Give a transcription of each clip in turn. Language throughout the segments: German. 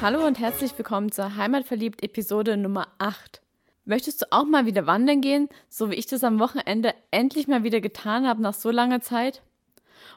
Hallo und herzlich willkommen zur Heimatverliebt Episode Nummer 8. Möchtest du auch mal wieder wandern gehen, so wie ich das am Wochenende endlich mal wieder getan habe nach so langer Zeit?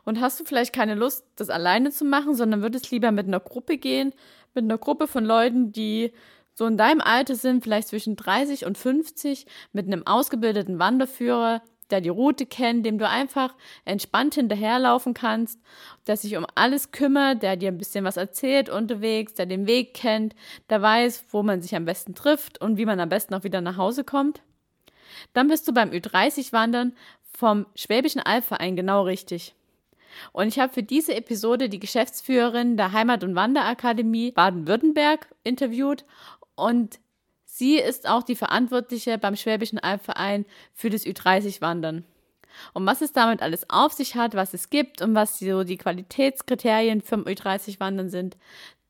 Und hast du vielleicht keine Lust, das alleine zu machen, sondern würdest lieber mit einer Gruppe gehen, mit einer Gruppe von Leuten, die so in deinem Alter sind, vielleicht zwischen 30 und 50, mit einem ausgebildeten Wanderführer, der die Route kennt, dem du einfach entspannt hinterherlaufen kannst, der sich um alles kümmert, der dir ein bisschen was erzählt unterwegs, der den Weg kennt, der weiß, wo man sich am besten trifft und wie man am besten auch wieder nach Hause kommt. Dann bist du beim Ü30-Wandern vom Schwäbischen Albverein genau richtig. Und ich habe für diese Episode die Geschäftsführerin der Heimat- und Wanderakademie Baden-Württemberg interviewt und Sie ist auch die Verantwortliche beim Schwäbischen Albverein für das Ü30-Wandern. Und was es damit alles auf sich hat, was es gibt und was so die Qualitätskriterien für Ü30-Wandern sind,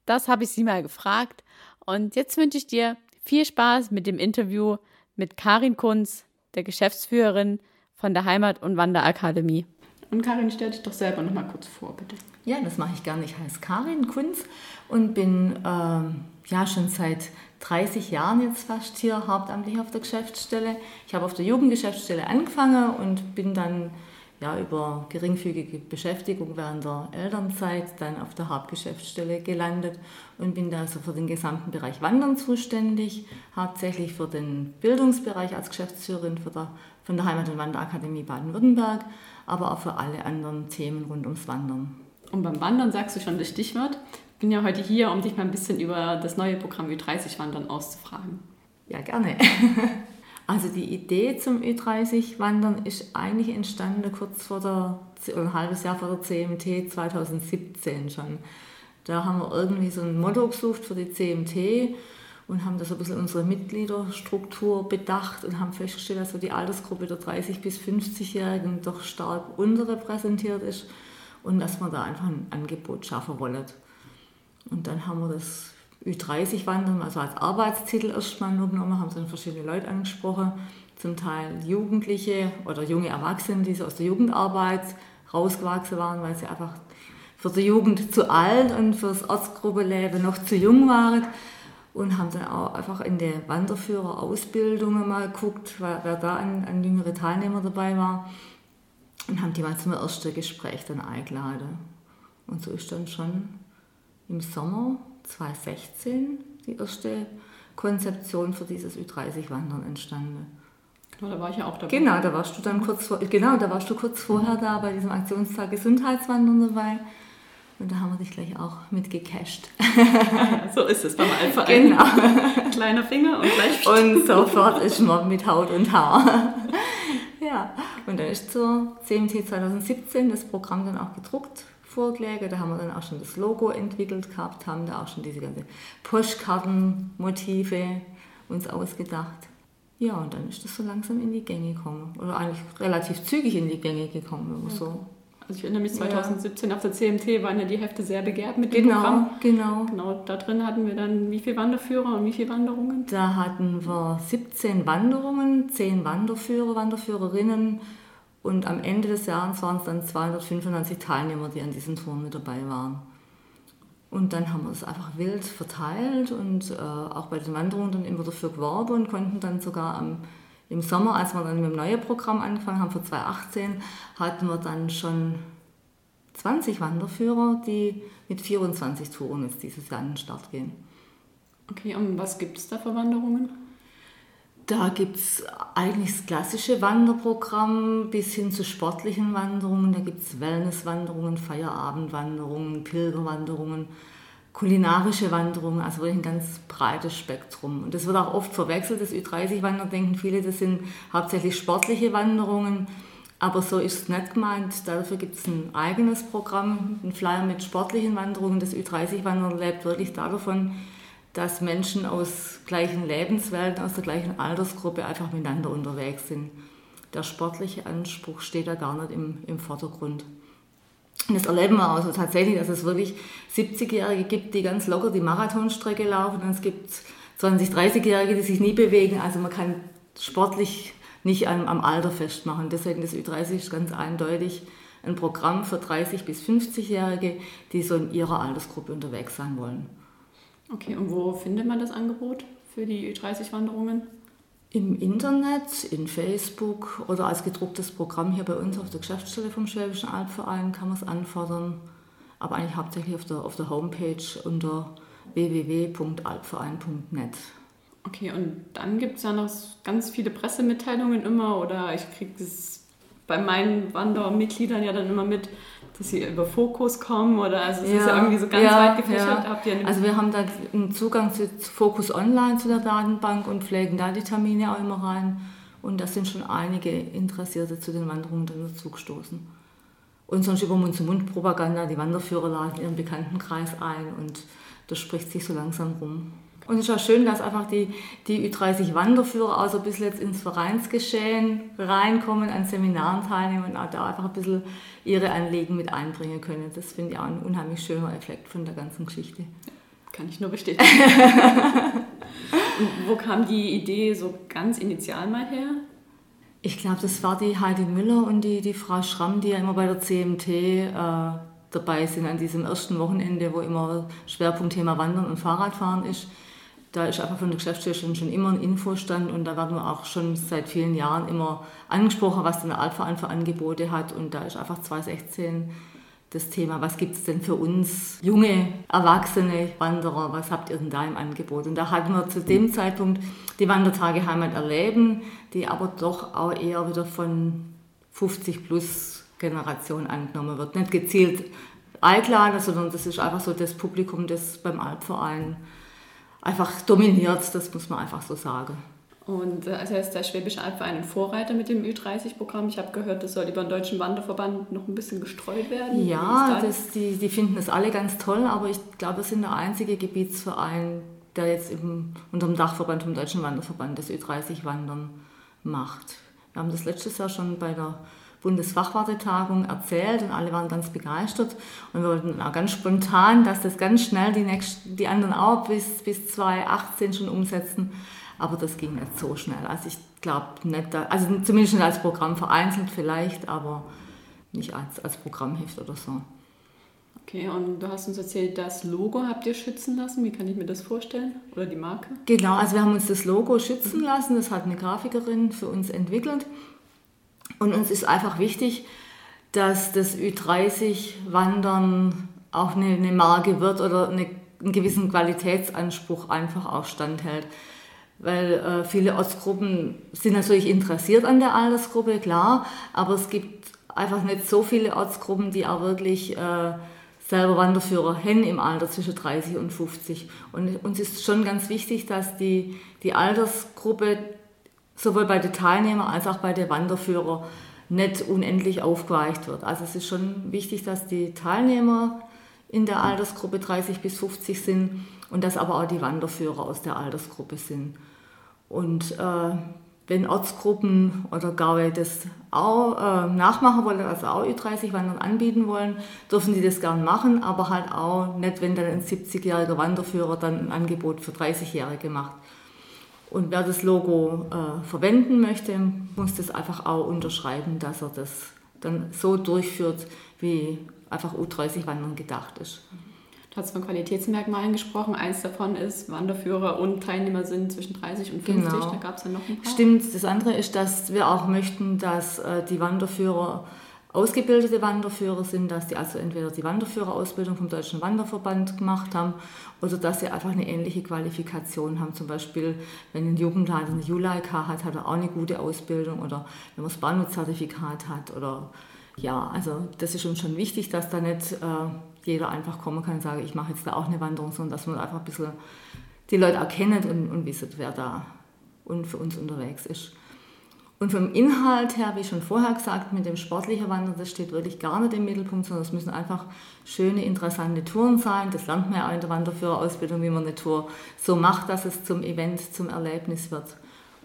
das habe ich sie mal gefragt. Und jetzt wünsche ich dir viel Spaß mit dem Interview mit Karin Kunz, der Geschäftsführerin von der Heimat- und Wanderakademie. Und Karin, stell dich doch selber noch mal kurz vor, bitte. Ja, das mache ich gerne. Ich heiße Karin Kunz und bin ähm, ja schon seit 30 Jahren jetzt fast hier hauptamtlich auf der Geschäftsstelle. Ich habe auf der Jugendgeschäftsstelle angefangen und bin dann ja, über geringfügige Beschäftigung während der Elternzeit dann auf der Hauptgeschäftsstelle gelandet und bin da also für den gesamten Bereich Wandern zuständig, hauptsächlich für den Bildungsbereich als Geschäftsführerin der, von der Heimat- und Wanderakademie Baden-Württemberg, aber auch für alle anderen Themen rund ums Wandern. Und beim Wandern sagst du schon das Stichwort bin ja heute hier, um dich mal ein bisschen über das neue Programm Ü30-Wandern auszufragen. Ja, gerne. Also die Idee zum Ü30-Wandern ist eigentlich entstanden kurz vor der, ein halbes Jahr vor der CMT 2017 schon. Da haben wir irgendwie so ein Motto gesucht für die CMT und haben das ein bisschen unsere Mitgliederstruktur bedacht und haben festgestellt, dass so die Altersgruppe der 30- bis 50-Jährigen doch stark unterrepräsentiert ist und dass man da einfach ein Angebot schaffen wollen. Und dann haben wir das Ü30-Wandern, also als Arbeitstitel erstmal nur genommen, haben dann verschiedene Leute angesprochen, zum Teil Jugendliche oder junge Erwachsene, die so aus der Jugendarbeit rausgewachsen waren, weil sie einfach für die Jugend zu alt und für das Ortsgruppenleben noch zu jung waren. Und haben dann auch einfach in der Wanderführerausbildung mal geguckt, wer, da an, an jüngere Teilnehmer dabei war. Und haben die mal zum ersten Gespräch dann eingeladen. Und so ist dann schon im Sommer 2016 die erste Konzeption für dieses Ü30-Wandern entstanden. Genau, da war ich ja auch dabei. Genau, da warst du dann kurz vor, genau, da warst du kurz vorher da bei diesem Aktionstag Gesundheitswandern dabei. Und da haben wir dich gleich auch mitgecasht. so ist es beim Alpha. Genau. Kleiner Finger und gleich. Und sofort ist man mit Haut und Haar. ja, und dann ist zur CMT 2017 das Programm dann auch gedruckt Vorschläge. Da haben wir dann auch schon das Logo entwickelt gehabt, haben da auch schon diese ganze Postkartenmotive uns ausgedacht. Ja, und dann ist das so langsam in die Gänge gekommen. Oder eigentlich relativ zügig in die Gänge gekommen, wenn man so. Also ich erinnere mich 2017 ja. auf der CMT waren ja die Hefte sehr begehrt mit dem genau, Programm. Genau, genau. Da drin hatten wir dann wie viele Wanderführer und wie viele Wanderungen? Da hatten wir 17 Wanderungen, 10 Wanderführer, Wanderführerinnen, und am Ende des Jahres waren es dann 295 Teilnehmer, die an diesen Touren mit dabei waren. Und dann haben wir es einfach wild verteilt und äh, auch bei den Wanderungen dann immer dafür geworben und konnten dann sogar am, im Sommer, als wir dann mit dem neuen Programm angefangen haben, für 2018, hatten wir dann schon 20 Wanderführer, die mit 24 Touren jetzt dieses Jahr an den Start gehen. Okay, und was gibt es da für Wanderungen? Da gibt es eigentlich das klassische Wanderprogramm bis hin zu sportlichen Wanderungen. Da gibt es Wellnesswanderungen, Feierabendwanderungen, Pilgerwanderungen, kulinarische Wanderungen, also wirklich ein ganz breites Spektrum. Und das wird auch oft verwechselt, das Ü30-Wandern denken viele, das sind hauptsächlich sportliche Wanderungen. Aber so ist es nicht gemeint. Dafür gibt es ein eigenes Programm, ein Flyer mit sportlichen Wanderungen. Das Ü30-Wandern lebt wirklich davon, dass Menschen aus gleichen Lebenswelten, aus der gleichen Altersgruppe einfach miteinander unterwegs sind. Der sportliche Anspruch steht da gar nicht im, im Vordergrund. Und das erleben wir also tatsächlich, dass es wirklich 70-Jährige gibt, die ganz locker die Marathonstrecke laufen und es gibt 20-, 30-Jährige, die sich nie bewegen. Also man kann sportlich nicht am, am Alter festmachen. Deswegen das Ü30 ist ganz eindeutig ein Programm für 30- bis 50-Jährige, die so in ihrer Altersgruppe unterwegs sein wollen. Okay, und wo findet man das Angebot für die Ü30-Wanderungen? Im Internet, in Facebook oder als gedrucktes Programm hier bei uns auf der Geschäftsstelle vom Schwäbischen Albverein kann man es anfordern. Aber eigentlich hauptsächlich auf der, auf der Homepage unter www.albverein.net. Okay, und dann gibt es ja noch ganz viele Pressemitteilungen immer oder ich kriege es bei meinen Wandermitgliedern ja dann immer mit, dass sie über Fokus kommen oder also es ja, ist ja irgendwie so ganz ja, weit gefächert. Ja. also wir haben da einen Zugang zu Fokus Online zu der Datenbank und pflegen da die Termine auch immer rein und da sind schon einige Interessierte zu den Wanderungen dann dazu gestoßen. Und sonst über Mund-zu-Mund-Propaganda, die Wanderführer laden ihren Bekanntenkreis ein und das spricht sich so langsam rum. Und es ist auch schön, dass einfach die, die Ü30-Wanderführer auch so ein bisschen jetzt ins Vereinsgeschehen reinkommen, an Seminaren teilnehmen und auch da einfach ein bisschen ihre Anliegen mit einbringen können. Das finde ich auch ein unheimlich schöner Effekt von der ganzen Geschichte. Kann ich nur bestätigen. wo kam die Idee so ganz initial mal her? Ich glaube, das war die Heidi Müller und die, die Frau Schramm, die ja immer bei der CMT äh, dabei sind an diesem ersten Wochenende, wo immer Schwerpunktthema Wandern und Fahrradfahren ist da ist einfach von der Geschäftsstelle schon immer ein Infostand und da werden wir auch schon seit vielen Jahren immer angesprochen, was der Altverein für Angebote hat und da ist einfach 2016 das Thema, was gibt es denn für uns junge, erwachsene Wanderer, was habt ihr denn da im Angebot? Und da hatten wir zu dem Zeitpunkt die Wandertage Heimat erleben, die aber doch auch eher wieder von 50 plus Generation angenommen wird. Nicht gezielt Altlager, sondern das ist einfach so das Publikum, das beim Alpverein einfach dominiert, das muss man einfach so sagen. Und äh, also ist der Schwäbische Albverein ein Vorreiter mit dem Ü30-Programm. Ich habe gehört, das soll über den Deutschen Wanderverband noch ein bisschen gestreut werden. Ja, das, die, die finden das alle ganz toll, aber ich glaube, wir sind der einzige Gebietsverein, der jetzt eben unter dem Dachverband vom Deutschen Wanderverband das Ü30-Wandern macht. Wir haben das letztes Jahr schon bei der Bundesfachwartetagung erzählt und alle waren ganz begeistert. Und wir wollten auch ganz spontan, dass das ganz schnell die, nächsten, die anderen auch bis, bis 2018 schon umsetzen. Aber das ging nicht so schnell. Also ich glaube nicht, also zumindest nicht als Programm vereinzelt vielleicht, aber nicht als, als Programmheft oder so. Okay, und du hast uns erzählt, das Logo habt ihr schützen lassen. Wie kann ich mir das vorstellen? Oder die Marke? Genau, also wir haben uns das Logo schützen lassen. Das hat eine Grafikerin für uns entwickelt. Und uns ist einfach wichtig, dass das Ü30-Wandern auch eine, eine, Marke wird oder eine, einen gewissen Qualitätsanspruch einfach auch standhält. Weil äh, viele Ortsgruppen sind natürlich interessiert an der Altersgruppe, klar, aber es gibt einfach nicht so viele Ortsgruppen, die auch wirklich äh, selber Wanderführer haben im Alter zwischen 30 und 50. Und uns ist schon ganz wichtig, dass die, die Altersgruppe sowohl bei den Teilnehmern als auch bei den Wanderführern nicht unendlich aufgeweicht wird. Also es ist schon wichtig, dass die Teilnehmer in der Altersgruppe 30 bis 50 sind und dass aber auch die Wanderführer aus der Altersgruppe sind. Und äh, wenn Ortsgruppen oder gar das auch äh, nachmachen wollen, also auch Ü30 Wandern anbieten wollen, dürfen die das gern machen, aber halt auch nicht, wenn dann ein 70-jähriger Wanderführer dann ein Angebot für 30-Jährige macht. Und wer das Logo äh, verwenden möchte, muss das einfach auch unterschreiben, dass er das dann so durchführt, wie einfach U30 Wandern gedacht ist. Du hast von Qualitätsmerkmalen gesprochen. Eins davon ist, Wanderführer und Teilnehmer sind zwischen 30 und 50. Genau. Da gab es ja noch ein paar. Stimmt. Das andere ist, dass wir auch möchten, dass äh, die Wanderführer ausgebildete Wanderführer sind, dass die also entweder die Wanderführerausbildung vom Deutschen Wanderverband gemacht haben oder dass sie einfach eine ähnliche Qualifikation haben. Zum Beispiel, wenn ein Jugendleiter eine Juleika hat, hat er auch eine gute Ausbildung oder wenn man das Bahnhofzertifikat hat oder ja, also das ist uns schon wichtig, dass da nicht äh, jeder einfach kommen kann und sagen, ich mache jetzt da auch eine Wanderung, sondern dass man einfach ein bisschen die Leute erkennt und, und wissen, wer da und für uns unterwegs ist. Und vom Inhalt her, wie schon vorher gesagt, mit dem sportlichen Wandern, das steht wirklich gar nicht im Mittelpunkt, sondern es müssen einfach schöne, interessante Touren sein. Das lernt man ja auch in der Wanderführerausbildung, wie man eine Tour so macht, dass es zum Event, zum Erlebnis wird.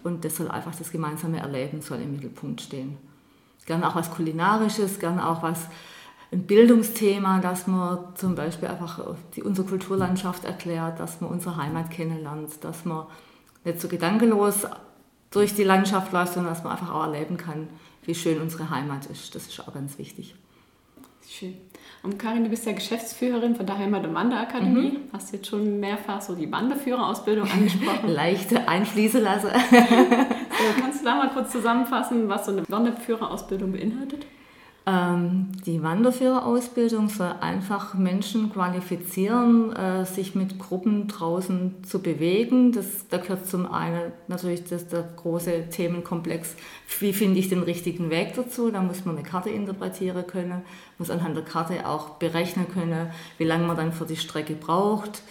Und das soll einfach das gemeinsame Erleben soll im Mittelpunkt stehen. Gerne auch was Kulinarisches, gerne auch was ein Bildungsthema, dass man zum Beispiel einfach die, unsere Kulturlandschaft erklärt, dass man unsere Heimat kennenlernt, dass man nicht so gedankenlos durch die Landschaft läuft, sondern dass man einfach auch erleben kann, wie schön unsere Heimat ist. Das ist auch ganz wichtig. Schön. Und Karin, du bist ja Geschäftsführerin von der Heimat- und Wanderakademie. Mhm. Hast jetzt schon mehrfach so die Wanderführerausbildung angesprochen. Leichte einfließen lassen. so, kannst du da mal kurz zusammenfassen, was so eine Wanderführerausbildung beinhaltet? Ähm, die Wanderführerausbildung soll einfach Menschen qualifizieren, äh, sich mit Gruppen draußen zu bewegen. Das, da gehört zum einen natürlich das, der große Themenkomplex, wie finde ich den richtigen Weg dazu. Da muss man eine Karte interpretieren können, muss anhand der Karte auch berechnen können, wie lange man dann für die Strecke braucht.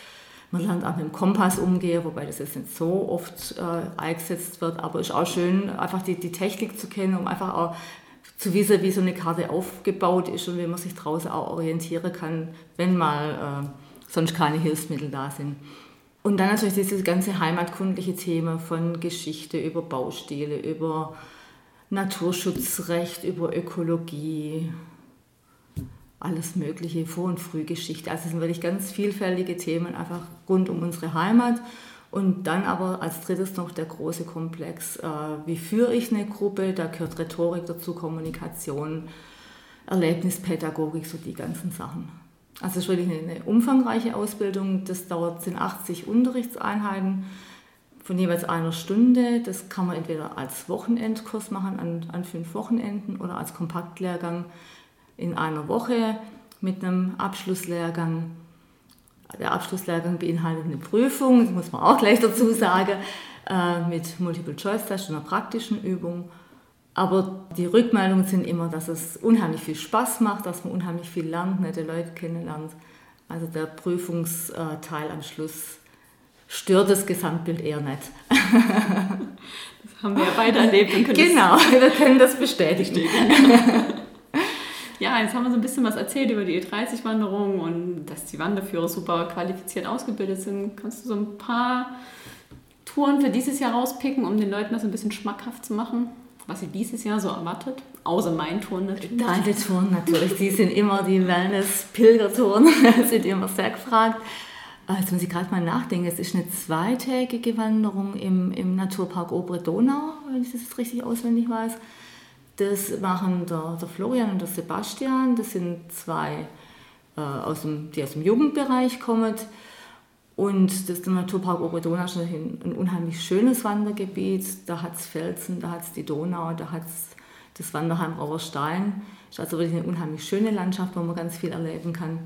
Man lernt auch mit dem Kompass umgehen, wobei das jetzt nicht so oft äh, eingesetzt wird, aber es ist auch schön, einfach die, die Technik zu kennen, um einfach auch zu wissen, wie so eine Karte aufgebaut ist und wie man sich draußen auch orientieren kann, wenn mal äh, sonst keine Hilfsmittel da sind. Und dann natürlich dieses ganze heimatkundliche Thema von Geschichte über Baustile, über Naturschutzrecht, über Ökologie, alles Mögliche, Vor- und Frühgeschichte. Also es sind wirklich ganz vielfältige Themen einfach rund um unsere Heimat. Und dann aber als drittes noch der große Komplex, äh, wie führe ich eine Gruppe, da gehört Rhetorik dazu, Kommunikation, Erlebnispädagogik, so die ganzen Sachen. Also es ist wirklich eine, eine umfangreiche Ausbildung, das dauert, sind 80 Unterrichtseinheiten von jeweils einer Stunde. Das kann man entweder als Wochenendkurs machen an, an fünf Wochenenden oder als Kompaktlehrgang in einer Woche mit einem Abschlusslehrgang der Abschlusslehrgang beinhaltet eine Prüfung, das muss man auch gleich dazu sagen, äh, mit Multiple-Choice-Test und einer praktischen Übung. Aber die Rückmeldungen sind immer, dass es unheimlich viel Spaß macht, dass man unheimlich viel lernt, nette Leute kennenlernt. Also der Prüfungsteil am Schluss stört das Gesamtbild eher nicht. Das haben wir ja beide erlebt. Und können genau, wir können das bestätigen. Ja, jetzt haben wir so ein bisschen was erzählt über die E30-Wanderung und dass die Wanderführer super qualifiziert ausgebildet sind. Kannst du so ein paar Touren für dieses Jahr rauspicken, um den Leuten das ein bisschen schmackhaft zu machen? Was sie dieses Jahr so erwartet? Außer mein Touren natürlich. Deine Touren natürlich, die sind immer die Wellness-Pilgertouren, sind immer sehr gefragt. Jetzt muss ich gerade mal nachdenken, es ist eine zweitägige Wanderung im, im Naturpark Obere Donau, wenn ich das richtig auswendig weiß. Das machen der, der Florian und der Sebastian. Das sind zwei, äh, aus dem, die aus dem Jugendbereich kommen. Und das ist der Naturpark Oberdonau ist ein, ein unheimlich schönes Wandergebiet. Da hat es Felsen, da hat es die Donau, da hat es das Wanderheim Rauerstein. Ist also wirklich eine unheimlich schöne Landschaft, wo man ganz viel erleben kann.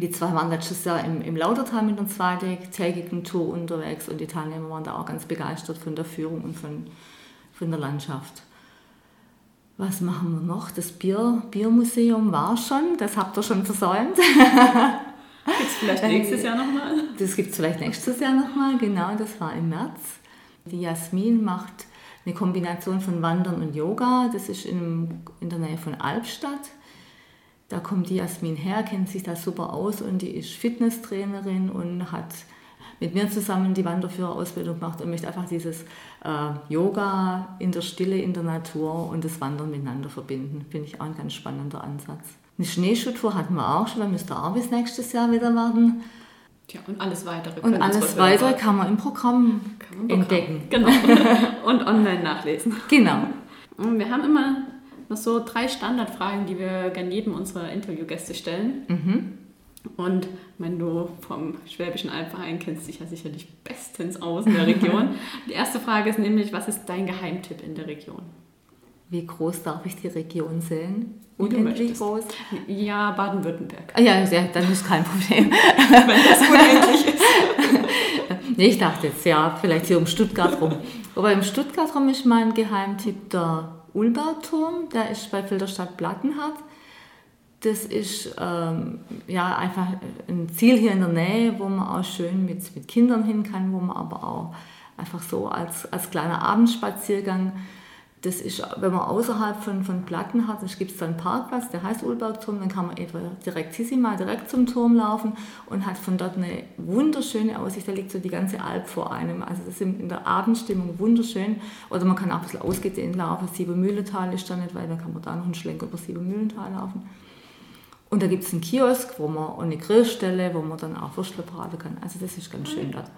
Die zwei waren letztes Jahr im, im Lautertal mit einer zweitägigen Tour unterwegs und die Teilnehmer waren da auch ganz begeistert von der Führung und von, von der Landschaft. Was machen wir noch? Das Bier, Biermuseum war schon, das habt ihr schon versäumt. Gibt es vielleicht nächstes Jahr nochmal? Das gibt es vielleicht nächstes Jahr nochmal, genau, das war im März. Die Jasmin macht eine Kombination von Wandern und Yoga, das ist in, in der Nähe von Albstadt. Da kommt die Jasmin her, kennt sich da super aus und die ist Fitnesstrainerin und hat mit mir zusammen die Wanderführerausbildung gemacht und möchte einfach dieses äh, Yoga in der Stille, in der Natur und das Wandern miteinander verbinden. Finde ich auch ein ganz spannender Ansatz. Eine Schneeschuhtour hatten wir auch schon, da müsste auch bis nächstes Jahr wieder warten. Tja, und alles weitere. Und alles weitere kann man im Programm, man entdecken. Genau. und online nachlesen. Genau. Und wir haben immer noch so drei Standardfragen, die wir gerne jedem unserer Interviewgäste stellen. Mhm. Und wenn du vom Schwäbischen Albverein kennst dich ja sicherlich bestens aus in der Region. Die erste Frage ist nämlich, was ist dein Geheimtipp in der Region? Wie groß darf ich die Region sehen? Unendlich groß? Ja, Baden-Württemberg. Ah, ja, ja, dann ist kein Problem. wenn das unendlich ist. nee, ich dachte jetzt, ja, vielleicht hier um Stuttgart rum. Aber im Stuttgart rum ist mein Geheimtipp der Ulberturm. Der ist bei Filderstadt Plattenhardt das ist ähm, ja einfach ein Ziel hier in der Nähe, wo man auch schön mit, mit Kindern hin kann, wo man aber auch einfach so als, als kleiner Abendspaziergang, das ist, wenn man außerhalb von, von Platten hat, gibt es da einen Parkplatz, der heißt Ulbergturm, dann kann man etwa direktissima direkt zum Turm laufen und hat von dort eine wunderschöne Aussicht, da liegt so die ganze Alp vor einem, also das ist in der Abendstimmung wunderschön. Oder man kann auch ein bisschen ausgedehnt laufen, Siebenmühlental ist da nicht weit, dann kann man da noch einen Schlenk über Siebenmühlental laufen. Und da gibt es einen Kiosk, wo man und eine Grillstelle, wo man dann auch Würstle braten kann. Also das ist ganz schön dort.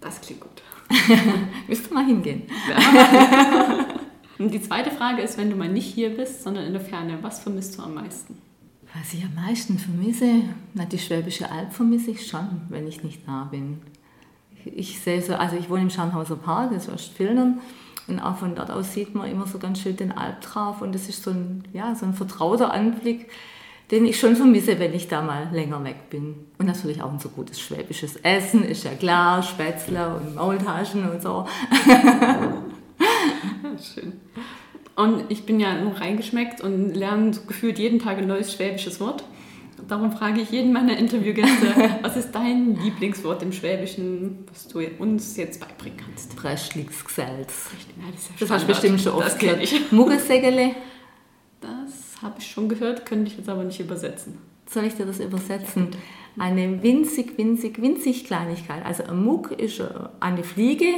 Das klingt gut. Willst du mal hingehen? Ja. und die zweite Frage ist, wenn du mal nicht hier bist, sondern in der Ferne, was vermisst du am meisten? Was ich am meisten vermisse, na, die Schwäbische Alb vermisse ich schon, wenn ich nicht da bin. Ich sehe so, also ich wohne im Scharnhauser Park, das ist Ostfildern, und auch von dort aus sieht man immer so ganz schön den Alp drauf und das ist so ein, ja, so ein vertrauter Anblick, den ich schon vermisse, wenn ich da mal länger weg bin. Und natürlich auch ein so gutes schwäbisches Essen, ist ja klar, Spätzle und Maultaschen und so. Schön. Und ich bin ja nur reingeschmeckt und lerne gefühlt jeden Tag ein neues schwäbisches Wort. Darum frage ich jeden meiner Interviewgäste, was ist dein Lieblingswort im Schwäbischen, was du uns jetzt beibringen kannst? Breschlingsgeselz. Ja, das, ist ja Das hast du bestimmt schon oft gehört. ich. Muggesegele. Das habe ich schon gehört, könnte ich jetzt aber nicht übersetzen. Soll ich dir das übersetzen? Eine winzig, winzig, winzig Kleinigkeit. Also ein Muck ist äh, eine Fliege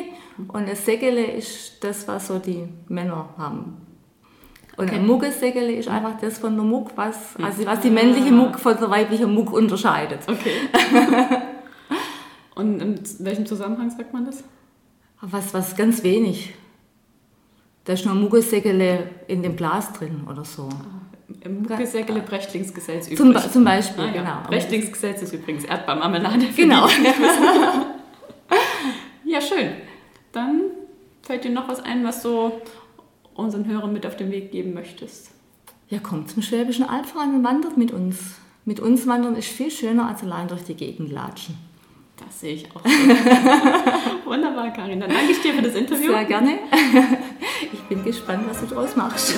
und ein Segele ist das, was so die Männer haben. Und Okay. ein Muggesegele ist einfach das von der Muck, was, also was die männliche Muck von der weiblichen Muck unterscheidet. Okay. Und in welchem Zusammenhang sagt man das? Was, was ganz wenig. Da ist nur ein Muggesegele in dem Glas drin oder so. Im Muckesäckele Brechtlingsgesetz übrig. Zum, zum Beispiel, ah, ja. genau. Brechtlingsgesetz ist übrigens Erdbeermarmelade. Genau. Ja, schön. Dann fällt dir noch was ein, was du unseren Hörern mit auf den Weg geben möchtest. Ja, kommt zum Schwäbischen Albverein und wandert mit uns. Mit uns wandern ist viel schöner als allein durch die Gegend latschen. Das sehe ich auch. so. Wunderbar, Karin. Dann danke ich dir für das Interview. Sehr gerne. Ich bin gespannt, was du draus machst.